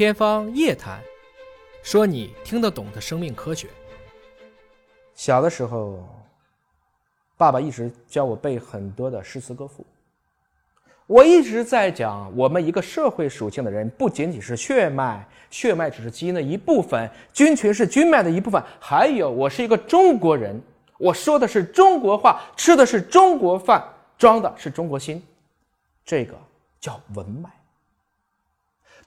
天方夜谭，说你听得懂的生命科学。小的时候，爸爸一直教我背很多的诗词歌赋。我一直在讲，我们一个社会属性的人，不仅仅是血脉，血脉只是基因的一部分，菌群是菌脉的一部分，还有我是一个中国人，我说的是中国话，吃的是中国饭，装的是中国心，这个叫文脉。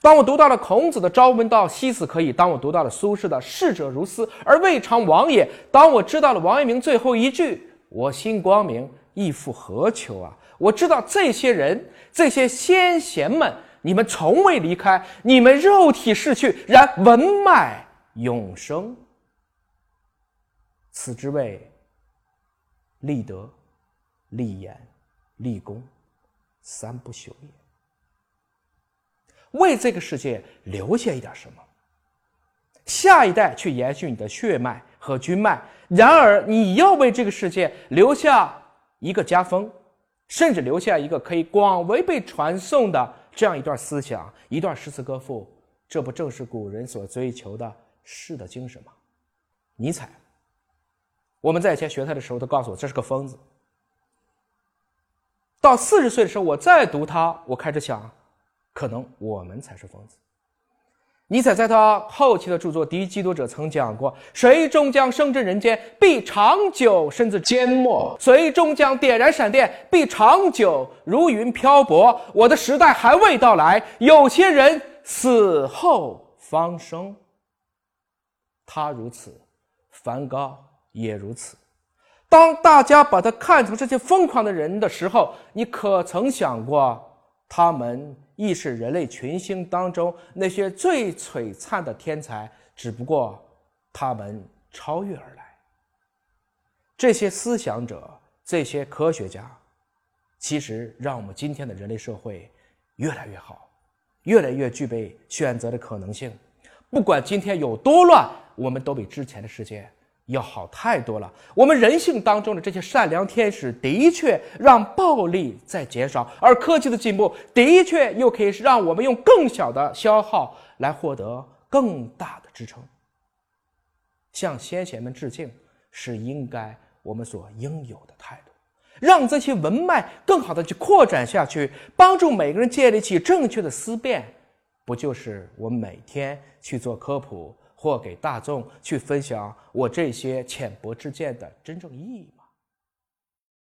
当我读到了孔子的“朝闻道，夕死可矣”，当我读到了苏轼的“逝者如斯而未尝往也”，当我知道了王阳明最后一句“我心光明，亦复何求啊”，我知道这些人、这些先贤们，你们从未离开，你们肉体逝去，然文脉永生。此之谓立德、立言、立功，三不朽也。为这个世界留下一点什么，下一代去延续你的血脉和军脉。然而，你要为这个世界留下一个家风，甚至留下一个可以广为被传颂的这样一段思想、一段诗词歌赋，这不正是古人所追求的士的精神吗？尼采，我们在以前学他的时候都告诉我这是个疯子。到四十岁的时候，我再读他，我开始想。可能我们才是疯子。尼采在他后期的著作《第一基督者》曾讲过：“谁终将生至人间，必长久身至缄默；谁终将点燃闪电，必长久如云漂泊。”我的时代还未到来，有些人死后方生。他如此，梵高也如此。当大家把他看成这些疯狂的人的时候，你可曾想过他们？亦是人类群星当中那些最璀璨的天才，只不过他们超越而来。这些思想者，这些科学家，其实让我们今天的人类社会越来越好，越来越具备选择的可能性。不管今天有多乱，我们都比之前的世界。要好太多了。我们人性当中的这些善良天使，的确让暴力在减少；而科技的进步，的确又可以让我们用更小的消耗来获得更大的支撑。向先贤们致敬，是应该我们所应有的态度。让这些文脉更好的去扩展下去，帮助每个人建立起正确的思辨，不就是我每天去做科普？或给大众去分享我这些浅薄之见的真正意义吗？